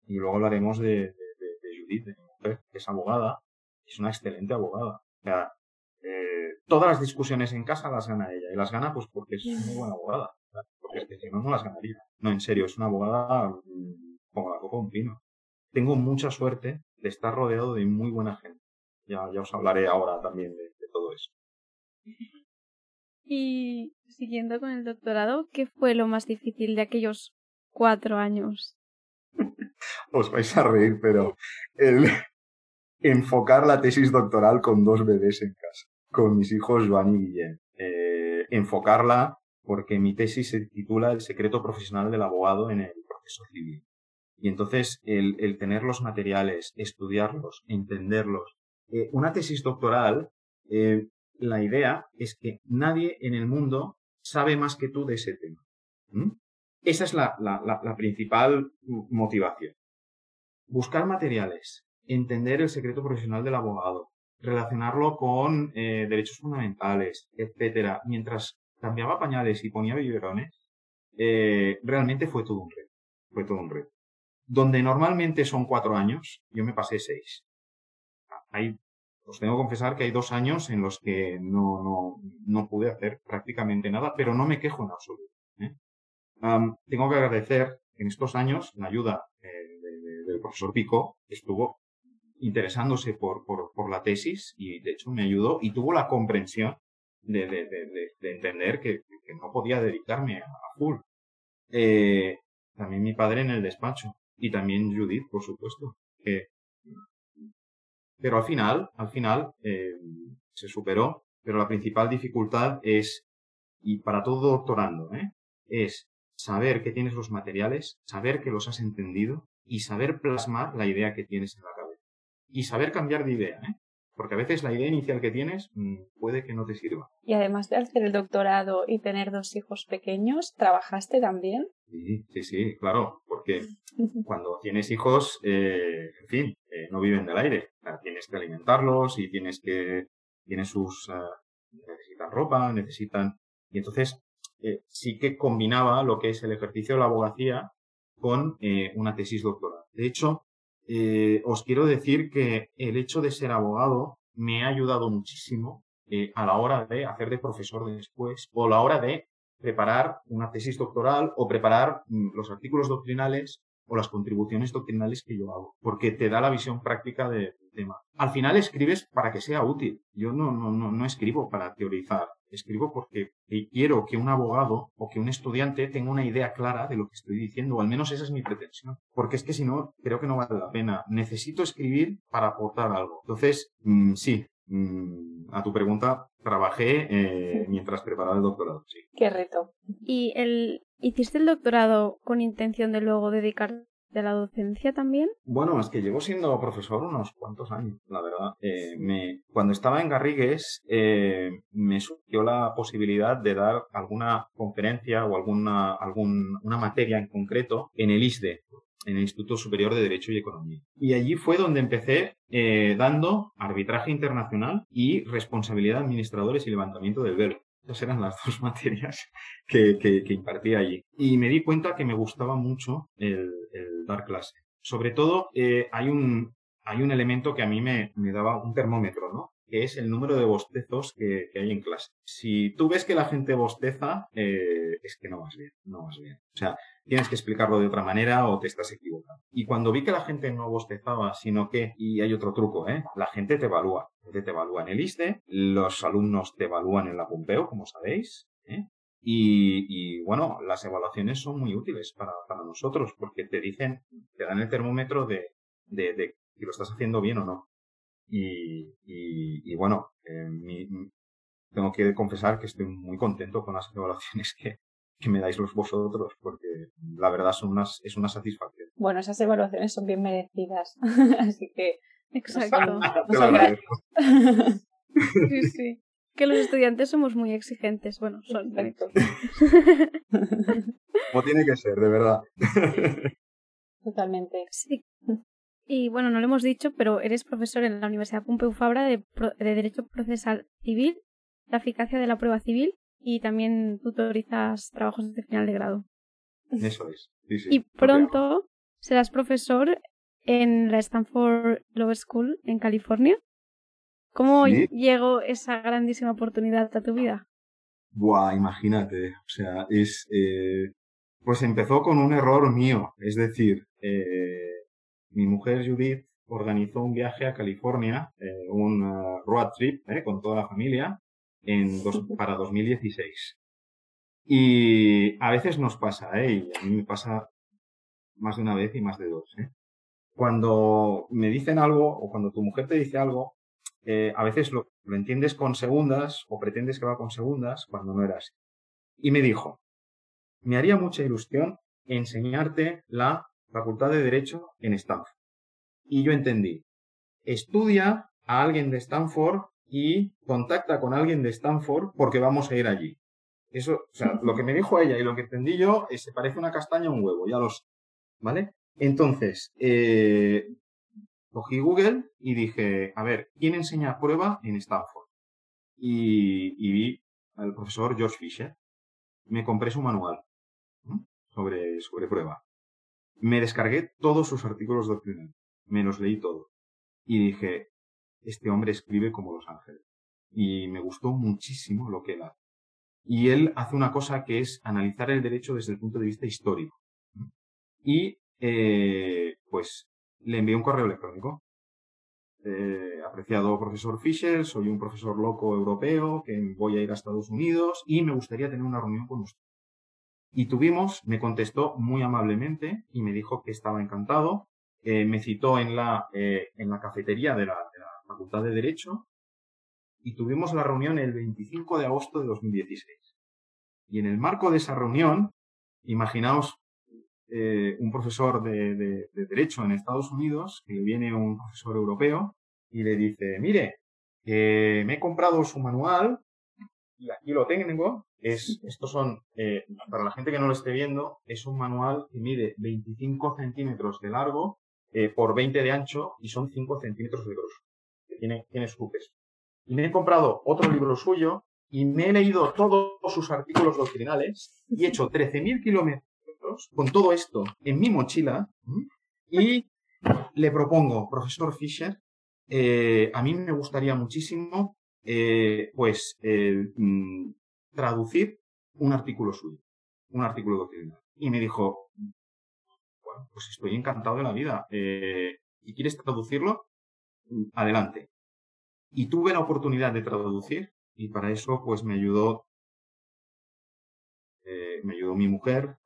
y luego hablaremos de, de, de, Judith, de mi mujer, que es abogada, es una excelente abogada. O sea, eh, todas las discusiones en casa las gana ella, y las gana pues porque es muy buena abogada, porque si no, no las ganaría. No, en serio, es una abogada mm, como la copa un pino. Tengo mucha suerte de estar rodeado de muy buena gente. Ya, ya os hablaré ahora también de todo eso. Y siguiendo con el doctorado, ¿qué fue lo más difícil de aquellos cuatro años? Os vais a reír, pero el [LAUGHS] enfocar la tesis doctoral con dos bebés en casa, con mis hijos Joan y Guillem. Eh, enfocarla porque mi tesis se titula El secreto profesional del abogado en el proceso civil. Y entonces el, el tener los materiales, estudiarlos, entenderlos. Eh, una tesis doctoral eh, la idea es que nadie en el mundo sabe más que tú de ese tema. Esa es la, la, principal motivación. Buscar materiales, entender el secreto profesional del abogado, relacionarlo con eh, derechos fundamentales, etcétera, mientras cambiaba pañales y ponía biberones, eh, realmente fue todo un reto. Fue todo un reto. Donde normalmente son cuatro años, yo me pasé seis. Hay os tengo que confesar que hay dos años en los que no, no, no pude hacer prácticamente nada, pero no me quejo en absoluto. ¿eh? tengo que agradecer en estos años la ayuda eh, del profesor Pico, que estuvo interesándose por, por, por, la tesis y de hecho me ayudó y tuvo la comprensión de, de, de entender que, que, no podía dedicarme a, full. Eh, también mi padre en el despacho y también Judith, por supuesto, que pero al final, al final, eh, se superó, pero la principal dificultad es, y para todo doctorando, ¿eh? es saber que tienes los materiales, saber que los has entendido y saber plasmar la idea que tienes en la cabeza. Y saber cambiar de idea, ¿eh? Porque a veces la idea inicial que tienes mm, puede que no te sirva. Y además de hacer el doctorado y tener dos hijos pequeños, ¿trabajaste también? Sí, sí, sí, claro, porque [LAUGHS] cuando tienes hijos, eh, en fin, eh, no viven del aire. Tienes que alimentarlos y tienes que, tienen sus, eh, necesitan ropa, necesitan, y entonces eh, sí que combinaba lo que es el ejercicio de la abogacía con eh, una tesis doctoral. De hecho, os quiero decir que el hecho de ser abogado me ha ayudado muchísimo a la hora de hacer de profesor después o a la hora de preparar una tesis doctoral o preparar mm, los artículos doctrinales o las contribuciones doctrinales que yo hago, porque te da la visión práctica del tema. Al final escribes para que sea útil. Yo no, no, no, no escribo para teorizar escribo porque quiero que un abogado o que un estudiante tenga una idea clara de lo que estoy diciendo, o al menos esa es mi pretensión. Porque es que si no, creo que no vale la pena. Necesito escribir para aportar algo. Entonces, mm, sí, mm, a tu pregunta, trabajé eh, mientras preparaba el doctorado, sí. Qué reto. ¿Y el, hiciste el doctorado con intención de luego dedicar de la docencia también? Bueno, es que llevo siendo profesor unos cuantos años, la verdad. Eh, me, cuando estaba en Garrigues, eh, me surgió la posibilidad de dar alguna conferencia o alguna, algún, una materia en concreto en el ISDE, en el Instituto Superior de Derecho y Economía. Y allí fue donde empecé eh, dando arbitraje internacional y responsabilidad de administradores y levantamiento del velo. Esas eran las dos [LAUGHS] materias que, que, impartía allí. Y me di cuenta que me gustaba mucho el, dar clase. Sobre todo, eh, hay, un, hay un elemento que a mí me, me daba un termómetro, ¿no? Que es el número de bostezos que, hay en clase. Si tú ves que la gente bosteza, eh, es que no vas bien, no vas bien. O sea, tienes que explicarlo de otra manera o te estás equivocando. Y cuando vi que la gente no bostezaba, sino que, y hay otro truco, ¿eh? La gente te evalúa. La gente te evalúa en el ISTE, los alumnos te evalúan en la Pompeo, como sabéis, ¿eh? Y, bueno, las evaluaciones son muy útiles para, para, nosotros porque te dicen, te dan el termómetro de, de, de si lo estás haciendo bien o no. Y, y, bueno, eh, tengo que confesar que estoy muy contento con las [LAUGHS] evaluaciones que, que me dais los vosotros, porque la verdad son unas, es una satisfacción. Bueno, esas evaluaciones son bien merecidas, [LAUGHS] así que... Exacto. [LAUGHS] sí, sí. Que los estudiantes somos muy exigentes. Bueno, son. Como tiene que ser, de verdad. Totalmente. Sí. Y bueno, no lo hemos dicho, pero eres profesor en la Universidad Pompeu Fabra de, de Derecho Procesal Civil, la eficacia de la prueba civil y también tutorizas trabajos de final de grado. Eso es. y pronto serás profesor en la Stanford Law School en California. ¿Cómo llegó esa grandísima oportunidad a tu vida? Buah, imagínate. O sea, es. Eh, pues empezó con un error mío. Es decir, eh, mi mujer Judith organizó un viaje a California, eh, un road trip con toda la familia, en para 2016. Y a veces nos pasa, ¿eh? Y a mí me pasa más de una vez y más de dos, ¿eh? Cuando me dicen algo o cuando tu mujer te dice algo, eh, a veces lo, lo, entiendes con segundas o pretendes que va con segundas cuando no era así. Y me dijo, me haría mucha ilusión enseñarte la Facultad de Derecho en Stanford. Y yo entendí, estudia a alguien de Stanford y contacta con alguien de Stanford porque vamos a ir allí. Eso, o sea, lo que me dijo ella y lo que entendí yo, es, se parece una castaña a un huevo, ya lo sé. ¿Vale? Entonces, eh, cogí Google y dije, a ver, ¿quién enseña prueba en Stanford? Y, vi al profesor George Fisher. Me compré su manual sobre, sobre prueba. Me descargué todos sus artículos doctrinales. Me los leí todos. Y dije, este hombre escribe como Los Ángeles. Y me gustó muchísimo lo que él hace. Y él hace una cosa que es analizar el derecho desde el punto de vista histórico. Y, eh, pues, le envié un correo electrónico. Eh, apreciado profesor Fisher, soy un profesor loco europeo que voy a ir a Estados Unidos y me gustaría tener una reunión con usted. Y tuvimos, me contestó muy amablemente y me dijo que estaba encantado. Eh, me citó en la, en la cafetería de la, Facultad de Derecho y tuvimos la reunión el 25 de agosto de 2016. Y en el marco de esa reunión, imaginaos eh, un profesor de, Derecho en Estados Unidos, que viene un profesor europeo y le dice, mire, me he comprado su manual y aquí lo tengo. Es, estos son, eh, para la gente que no lo esté viendo, es un manual que mide 25 centímetros de largo eh, por 20 de ancho y son 5 centímetros de grosor tiene, tiene su peso. Y me he comprado otro libro suyo y me he leído todos sus artículos doctrinales y he hecho 13.000 kilómetros con todo esto en mi mochila y le propongo, profesor Fisher, eh, a mí me gustaría muchísimo eh, pues mm, traducir un artículo suyo, un artículo doctrinal. Y me dijo, bueno, pues estoy encantado de la vida. Eh, ¿Y quieres traducirlo? adelante. Y tuve la oportunidad de traducir y para eso pues me ayudó eh, me ayudó mi mujer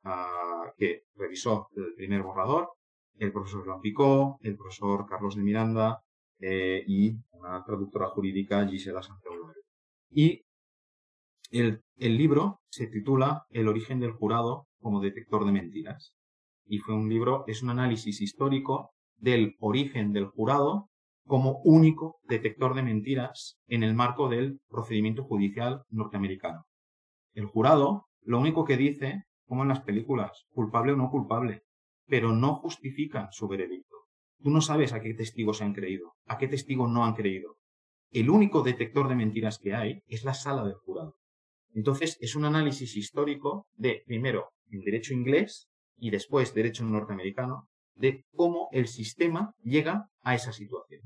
que revisó el primer borrador, el profesor Joan Picó, el profesor Carlos de Miranda eh, y una traductora jurídica Gisela Santiago. Y el, el libro se titula El origen del jurado como detector de mentiras. Y fue un libro, es un análisis histórico del origen del jurado como único detector de mentiras en el marco del procedimiento judicial norteamericano. El jurado lo único que dice, como en las películas, culpable o no culpable, pero no justifica su veredicto. Tú no sabes a qué testigos se han creído, a qué testigos no han creído. El único detector de mentiras que hay es la sala del jurado. Entonces, es un análisis histórico de, primero, el derecho inglés y después derecho norteamericano, de cómo el sistema llega a esa situación.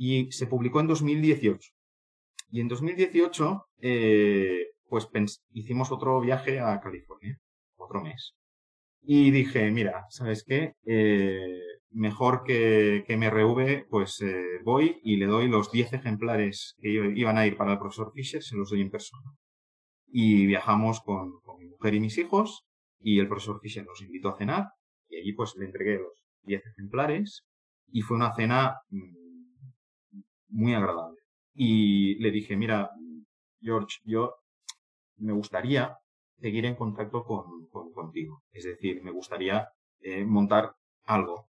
y se publicó en 2018. Y en 2018, eh, pues hicimos otro viaje a California, otro mes. Y dije, mira, ¿sabes qué? Eh, mejor que, que MRV, pues eh, voy y le doy los 10 ejemplares que iban a ir para el profesor Fisher, se los doy en persona. Y viajamos con, con mi mujer y mis hijos y el profesor Fisher nos invitó a cenar y allí pues le entregué los 10 ejemplares y fue una cena mm, muy agradable. Y le dije, mira, George, yo me gustaría seguir en contacto con, contigo. Es decir, me gustaría eh, montar algo.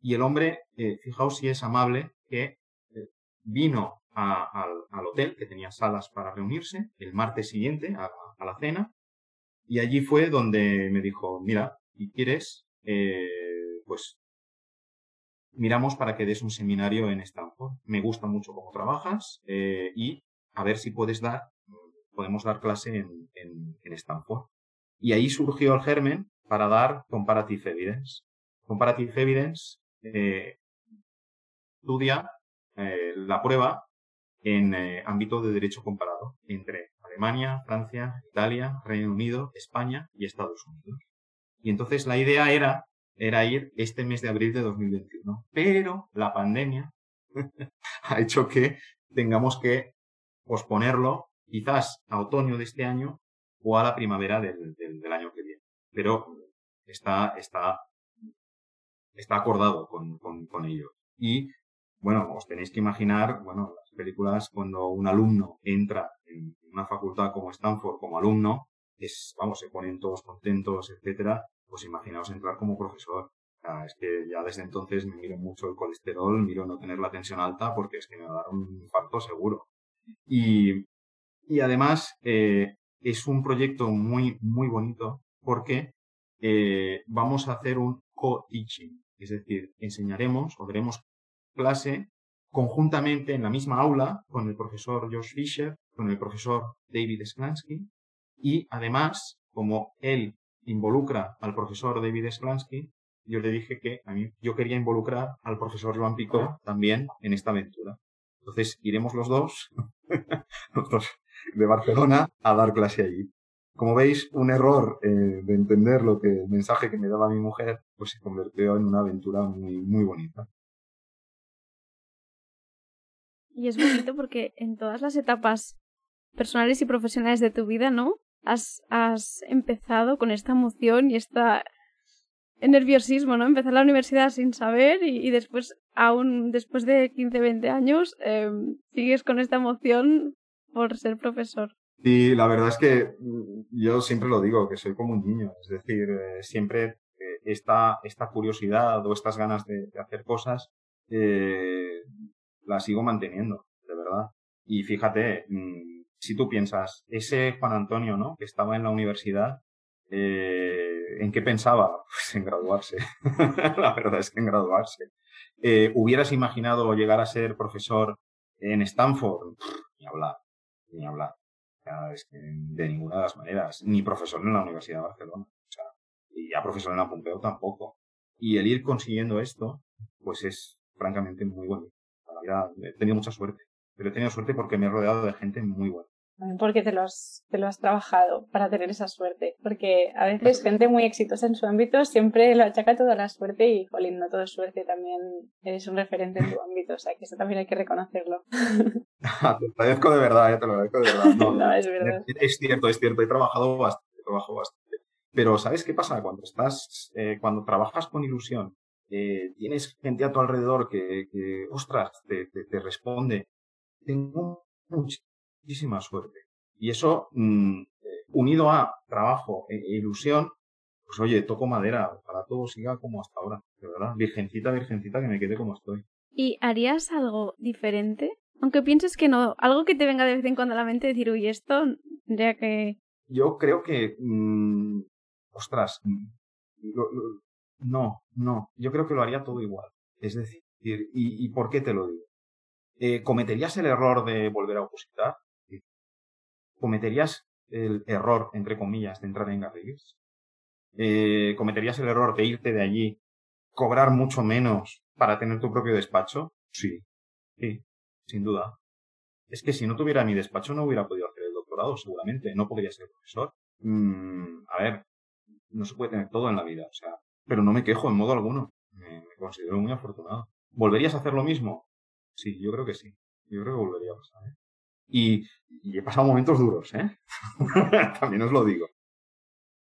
Y el hombre, eh, fijaos si es amable, que eh, vino al, hotel, que tenía salas para reunirse, el martes siguiente a, la cena, y allí fue donde me dijo, mira, si quieres, pues miramos para que des un seminario en Stanford. Me gusta mucho cómo trabajas y a ver si puedes dar podemos dar clase en, en, Stanford. Y ahí surgió el germen para dar Comparative Evidence. Comparative Evidence eh, estudia eh, la prueba en eh, ámbito de derecho comparado entre Alemania, Francia, Italia, Reino Unido, España y Estados Unidos. Y entonces la idea era, era ir este mes de abril de 2021. Pero la pandemia [LAUGHS] ha hecho que tengamos que posponerlo quizás a otoño de este año o a la primavera del, del, año que viene. Pero está, está, está acordado con, con, ellos. Y, bueno, os tenéis que imaginar, bueno, las películas cuando un alumno entra en una facultad como Stanford como alumno, es, vamos, se ponen todos contentos, etcétera, pues imaginaos entrar como profesor. es que ya desde entonces me miro mucho el colesterol, miro no tener la tensión alta porque es que me va a dar un infarto seguro. Y, y además eh, es un proyecto muy, muy bonito porque eh, vamos a hacer un co-teaching, es decir, enseñaremos o daremos clase conjuntamente en la misma aula con el profesor Josh Fisher, con el profesor David Sklansky y además, como él involucra al profesor David Sklansky, yo le dije que a mí yo quería involucrar al profesor Joan Picot también en esta aventura. Entonces iremos los dos, [LAUGHS] los dos de Barcelona a dar clase allí. Como veis, un error eh, de entender lo que el mensaje que me daba mi mujer, pues se convirtió en una aventura muy, muy bonita. Y es bonito porque en todas las etapas personales y profesionales de tu vida, ¿no? Has, empezado con esta emoción y esta nerviosismo, ¿no? Empezar la universidad sin saber y, después, aún después de 15, 20 años, em, sigues con esta emoción por ser profesor. Y la verdad es que mm, yo siempre lo digo, que soy como un niño, es decir, eh, siempre eh, esta, esta curiosidad o estas ganas de, hacer cosas eh, las sigo manteniendo, de verdad. Y fíjate, mm, si tú piensas, ese Juan Antonio, ¿no? Que estaba en la universidad, ¿en qué pensaba? [LAUGHS] Pues en graduarse. [LAUGHS] la verdad es que en graduarse. ¿Hubieras imaginado llegar a ser profesor en Stanford? ni hablar ni hablar. Es que de ninguna de las maneras, ni profesor en la Universidad de Barcelona, o sea, y ya profesor en la Pompeu tampoco. Y el ir consiguiendo esto, pues es francamente muy bueno. he tenido mucha suerte, pero he tenido suerte porque me he rodeado de gente muy buena porque te lo, has, te lo has trabajado para tener esa suerte. Porque a veces gente muy exitosa en su ámbito siempre lo achaca toda la suerte y, jolín, no todo es suerte, también eres un referente en tu ámbito, o sea que eso también hay que reconocerlo. [LAUGHS] te lo agradezco de verdad, eh, te lo agradezco de verdad. No, [LAUGHS] es verdad. Es, cierto, es cierto, he trabajado bastante, he trabajado bastante. Pero ¿sabes qué pasa? Cuando estás, eh, cuando trabajas con ilusión, eh, tienes gente a tu alrededor que, que ostras, te, te, te responde. Tengo muchísima suerte. Y eso, mm, eh, unido a trabajo e, ilusión, pues oye, toco madera, para todo siga como hasta ahora, de verdad. Virgencita, virgencita, que me quede como estoy. ¿Y harías algo diferente? Aunque pienses que no, algo que te venga de vez en cuando a la mente decir, uy, esto tendría que... Yo creo que... Mm, ostras, mm, no, no, yo creo que lo haría todo igual. Es decir, ¿y, y por qué te lo digo? Eh, ¿Cometerías el error de volver a opositar? ¿Cometerías el error, entre comillas, de entrar en Garrigues? Eh, ¿Cometerías el error de irte de allí, cobrar mucho menos para tener tu propio despacho? Sí, sí. sin duda. Es que si no tuviera mi despacho no hubiera podido hacer el doctorado, seguramente. No podría ser profesor. Mm, a ver, no se puede tener todo en la vida, o sea, pero no me quejo en modo alguno. Me, considero muy afortunado. ¿Volverías a hacer lo mismo? Sí, yo creo que sí. Yo creo que volvería a pasar. ¿eh? Y, y he pasado momentos duros, ¿eh? [LAUGHS] También os lo digo.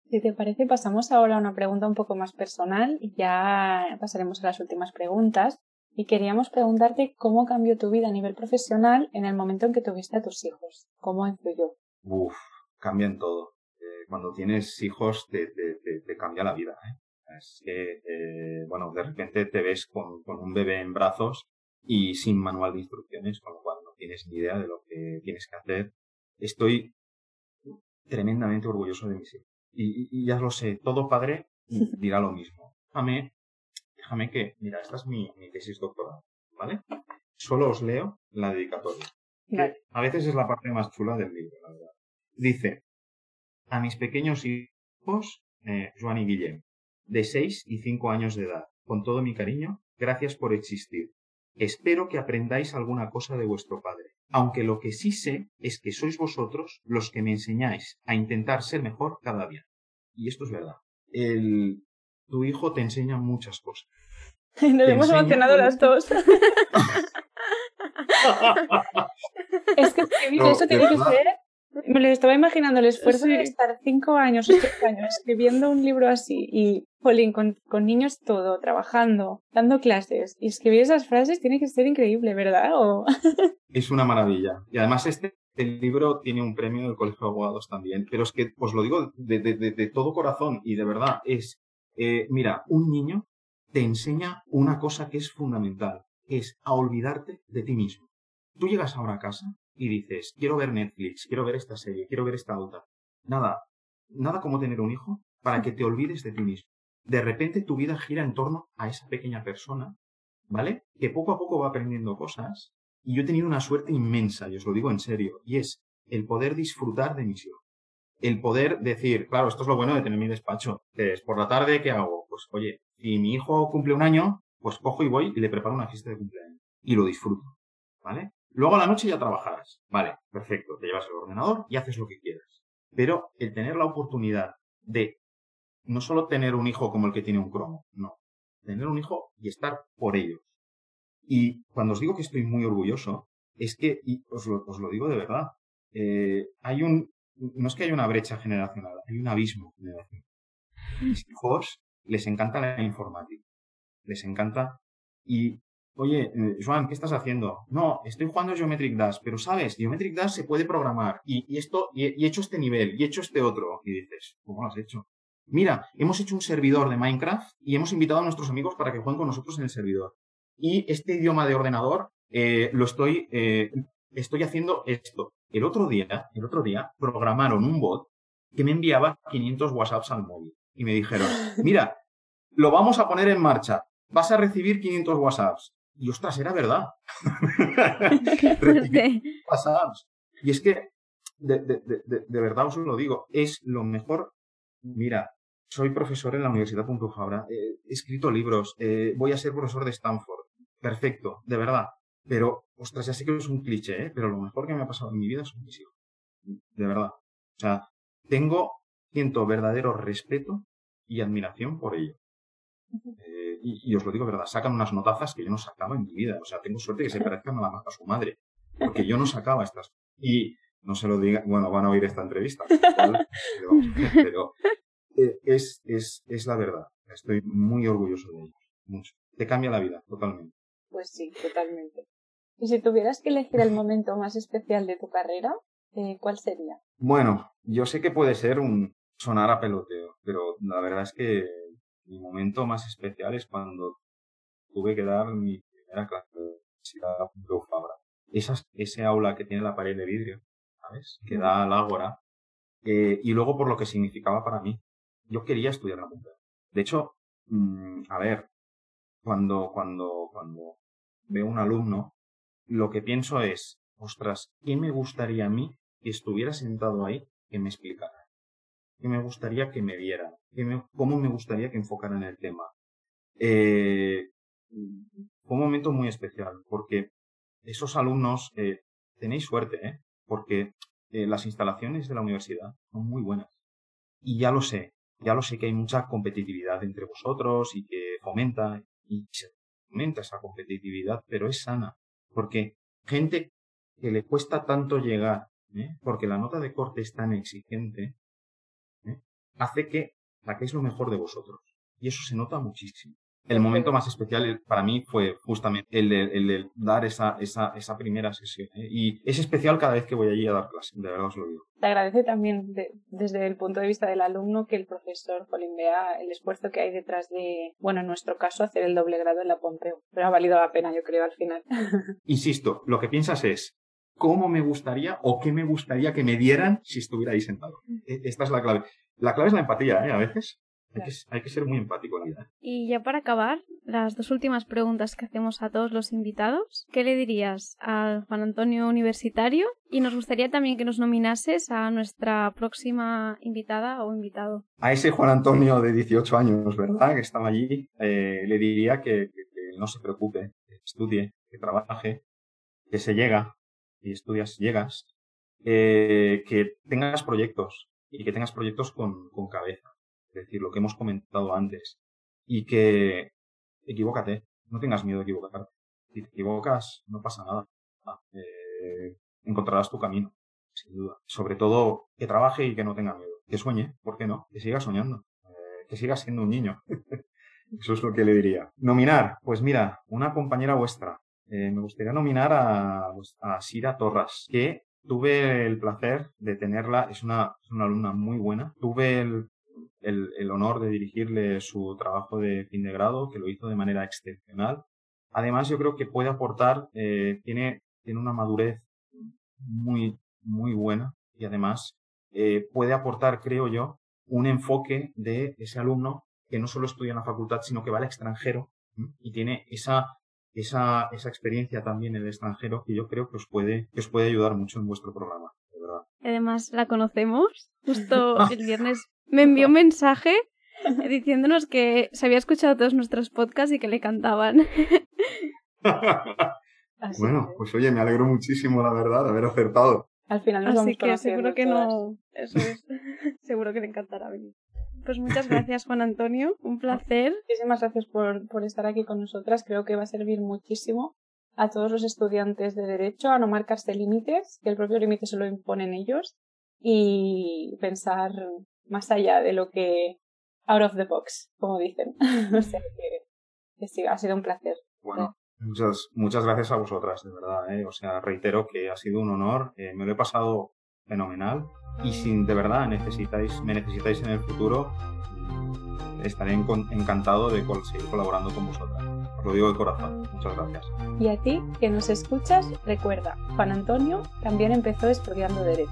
Si te parece, pasamos ahora a una pregunta un poco más personal y ya pasaremos a las últimas preguntas. Y queríamos preguntarte cómo cambió tu vida a nivel profesional en el momento en que tuviste a tus hijos. ¿Cómo influyó? Uf, cambia en todo. Eh, cuando tienes hijos te, te, te, cambia la vida. ¿eh? Es que, eh, bueno, de repente te ves con, con un bebé en brazos y sin manual de instrucciones, con lo cual tienes ni idea de lo que tienes que hacer. Estoy tremendamente orgulloso de mis hijos y, ya lo sé, todo padre [LAUGHS] dirá lo mismo. Déjame, déjame que, mira, esta es mi, tesis doctoral, ¿vale? Solo os leo la dedicatoria. A veces es la parte más chula del libro, la verdad. Dice, a mis pequeños hijos, eh, Joan y Guillem, de 6 y 5 años de edad, con todo mi cariño, gracias por existir. Espero que aprendáis alguna cosa de vuestro padre aunque lo que sí sé es que sois vosotros los que me enseñáis a intentar ser mejor cada día. Y esto es verdad. El, tu hijo te enseña muchas cosas. [LAUGHS] Nos hemos emocionado las dos. [LAUGHS] [LAUGHS] es que eso tiene que ser me lo estaba imaginando el esfuerzo de estar cinco años, ocho [LAUGHS] años escribiendo un libro así y, jolín, con, con, niños todo, trabajando, dando clases y escribir esas frases tiene que ser increíble, ¿verdad? ¿O... [LAUGHS] es una maravilla. Y además este el libro tiene un premio del Colegio de Abogados también, pero es que os lo digo de, de, de, todo corazón y de verdad es, eh, mira, un niño te enseña una cosa que es fundamental, es a olvidarte de ti mismo. Tú llegas ahora a casa y dices, quiero ver Netflix, quiero ver esta serie, quiero ver esta otra. Nada, nada como tener un hijo para que te olvides de ti mismo. De repente tu vida gira en torno a esa pequeña persona, ¿vale? Que poco a poco va aprendiendo cosas. Y yo he tenido una suerte inmensa, y os lo digo en serio, y es el poder disfrutar de mis hijos. El poder decir, claro, esto es lo bueno de tener mi despacho, que es por la tarde, ¿qué hago? Pues oye, si mi hijo cumple un año, pues cojo y voy y le preparo una fiesta de cumpleaños. Y lo disfruto, ¿vale? Luego a la noche ya trabajarás. Vale, perfecto. Te llevas el ordenador y haces lo que quieras. Pero el tener la oportunidad de no solo tener un hijo como el que tiene un cromo, no. Tener un hijo y estar por ellos. Y cuando os digo que estoy muy orgulloso, es que, y os lo, digo de verdad, eh, hay un, no es que haya una brecha generacional, hay un abismo generacional. Mis hijos les encanta la informática, les encanta, y Oye, eh, Joan, ¿qué estás haciendo? No, estoy jugando Geometric Dash, pero sabes, Geometric Dash se puede programar. Y, esto, y, he hecho este nivel, y he hecho este otro. Y dices, ¿cómo lo has hecho? Mira, hemos hecho un servidor de Minecraft y hemos invitado a nuestros amigos para que jueguen con nosotros en el servidor. Y este idioma de ordenador eh, lo estoy, eh, estoy haciendo esto. El otro día, el otro día, programaron un bot que me enviaba 500 WhatsApps al móvil. Y me dijeron, mira, lo vamos a poner en marcha. Vas a recibir 500 WhatsApps. Y ostras, era verdad. [LAUGHS] y es que, de, de, de, de, verdad os lo digo, es lo mejor. Mira, soy profesor en la Universidad Pompeu eh, he escrito libros, eh, voy a ser profesor de Stanford. Perfecto, de verdad. Pero, ostras, ya sé que es un cliché, ¿eh? pero lo mejor que me ha pasado en mi vida son mis hijos. De verdad. O sea, tengo, siento verdadero respeto y admiración por ellos y, os lo digo verdad, sacan unas notazas que yo no sacaba en mi vida. O sea, tengo suerte que se parezcan a la a su madre, porque yo no sacaba estas. Y no se lo digan, bueno, van a oír esta entrevista, [LAUGHS] pero eh, es, es, es la verdad. Estoy muy orgulloso de ellos, mucho. Te cambia la vida, totalmente. Pues sí, totalmente. Y si tuvieras que elegir el momento más especial de tu carrera, eh, ¿cuál sería? Bueno, yo sé que puede ser un sonar a peloteo, pero la verdad es que mi momento más especial es cuando tuve que dar mi primera clase de universidad Fabra. ese aula que tiene la pared de vidrio, ¿sabes? Que da al ágora. Eh, y luego por lo que significaba para mí. Yo quería estudiar la mujer. De hecho, mm, a ver, cuando, cuando, cuando veo un alumno, lo que pienso es, ostras, ¿qué me gustaría a mí que estuviera sentado ahí que me explicara? Que me gustaría que me vieran, cómo me gustaría que enfocaran el tema. Eh, fue un momento muy especial porque esos alumnos, eh, tenéis suerte, ¿eh? porque eh, las instalaciones de la universidad son muy buenas. Y ya lo sé, ya lo sé que hay mucha competitividad entre vosotros y que fomenta y se fomenta esa competitividad, pero es sana, porque gente que le cuesta tanto llegar, porque la nota de corte es tan exigente. Hace que saquéis lo mejor de vosotros. Y eso se nota muchísimo el momento más especial para mí fue justamente el de, el dar esa, esa, esa primera sesión. ¿eh? Y es especial cada vez que voy allí a dar clase, de verdad os lo digo. Te agradece también desde el punto de vista del alumno que el profesor Jolín vea el esfuerzo que hay detrás de, bueno, en nuestro caso, hacer el doble grado en la Pompeo. Pero ha valido la pena, yo creo, al final. [LAUGHS] Insisto, lo que piensas es, ¿cómo me gustaría o qué me gustaría que me dieran si estuviera ahí sentado? E, esta es la clave. La clave es la empatía, ¿eh? A veces. Hay que, ser muy empático en la vida. Y ya para acabar, las dos últimas preguntas que hacemos a todos los invitados. ¿Qué le dirías al Juan Antonio Universitario? Y nos gustaría también que nos nominases a nuestra próxima invitada o invitado. A ese Juan Antonio de 18 años, ¿verdad? Que estaba allí, eh, le diría que, no se preocupe, que estudie, que trabaje, que se llega, y estudias, llegas, eh, que tengas proyectos y que tengas proyectos con, con cabeza es decir, lo que hemos comentado antes, y que equivócate, no tengas miedo de equivocarte. Si te equivocas, no pasa nada. Eh, encontrarás tu camino, sin duda. Sobre todo, que trabaje y que no tenga miedo. Que sueñe, ¿por qué no? Que siga soñando. Eh, que siga siendo un niño. [LAUGHS] Eso es lo que le diría. Nominar, pues mira, una compañera vuestra. Eh, me gustaría nominar a, a Sira Torras, que tuve el placer de tenerla, es una, una alumna muy buena. Tuve el el, honor de dirigirle su trabajo de fin de grado, que lo hizo de manera excepcional. Además, yo creo que puede aportar, eh, tiene, tiene una madurez muy, muy buena y además eh, puede aportar, creo yo, un enfoque de ese alumno que no solo estudia en la facultad, sino que va al extranjero y tiene esa, esa, esa experiencia también en el extranjero que yo creo que os puede, que os puede ayudar mucho en vuestro programa. De verdad. Además, la conocemos. Justo [LAUGHS] el viernes me envió un mensaje [LAUGHS] diciéndonos que se había escuchado todos nuestros podcasts y que le cantaban. [LAUGHS] bueno, pues oye, me alegro muchísimo, la verdad, de haber acertado. Al final nos Así que seguro que no. Eso es. seguro que le encantará venir. Pues muchas gracias, Juan Antonio. Un placer. Muchísimas gracias por, por estar aquí con nosotras. Creo que va a servir muchísimo a todos los estudiantes de Derecho a no marcarse límites, que el propio límite se lo imponen ellos, y pensar más allá de lo que out of the box, como dicen. [LAUGHS] o sea que, sí, ha sido un placer. Bueno, muchas, muchas gracias a vosotras, de verdad. ¿eh? O sea, reitero que ha sido un honor, eh, me lo he pasado fenomenal y si de verdad necesitáis, me necesitáis en el futuro, estaré encantado de seguir colaborando con vosotras. Os lo digo de corazón. Muchas gracias. Y a ti, que nos escuchas, recuerda, Juan Antonio también empezó estudiando Derecho.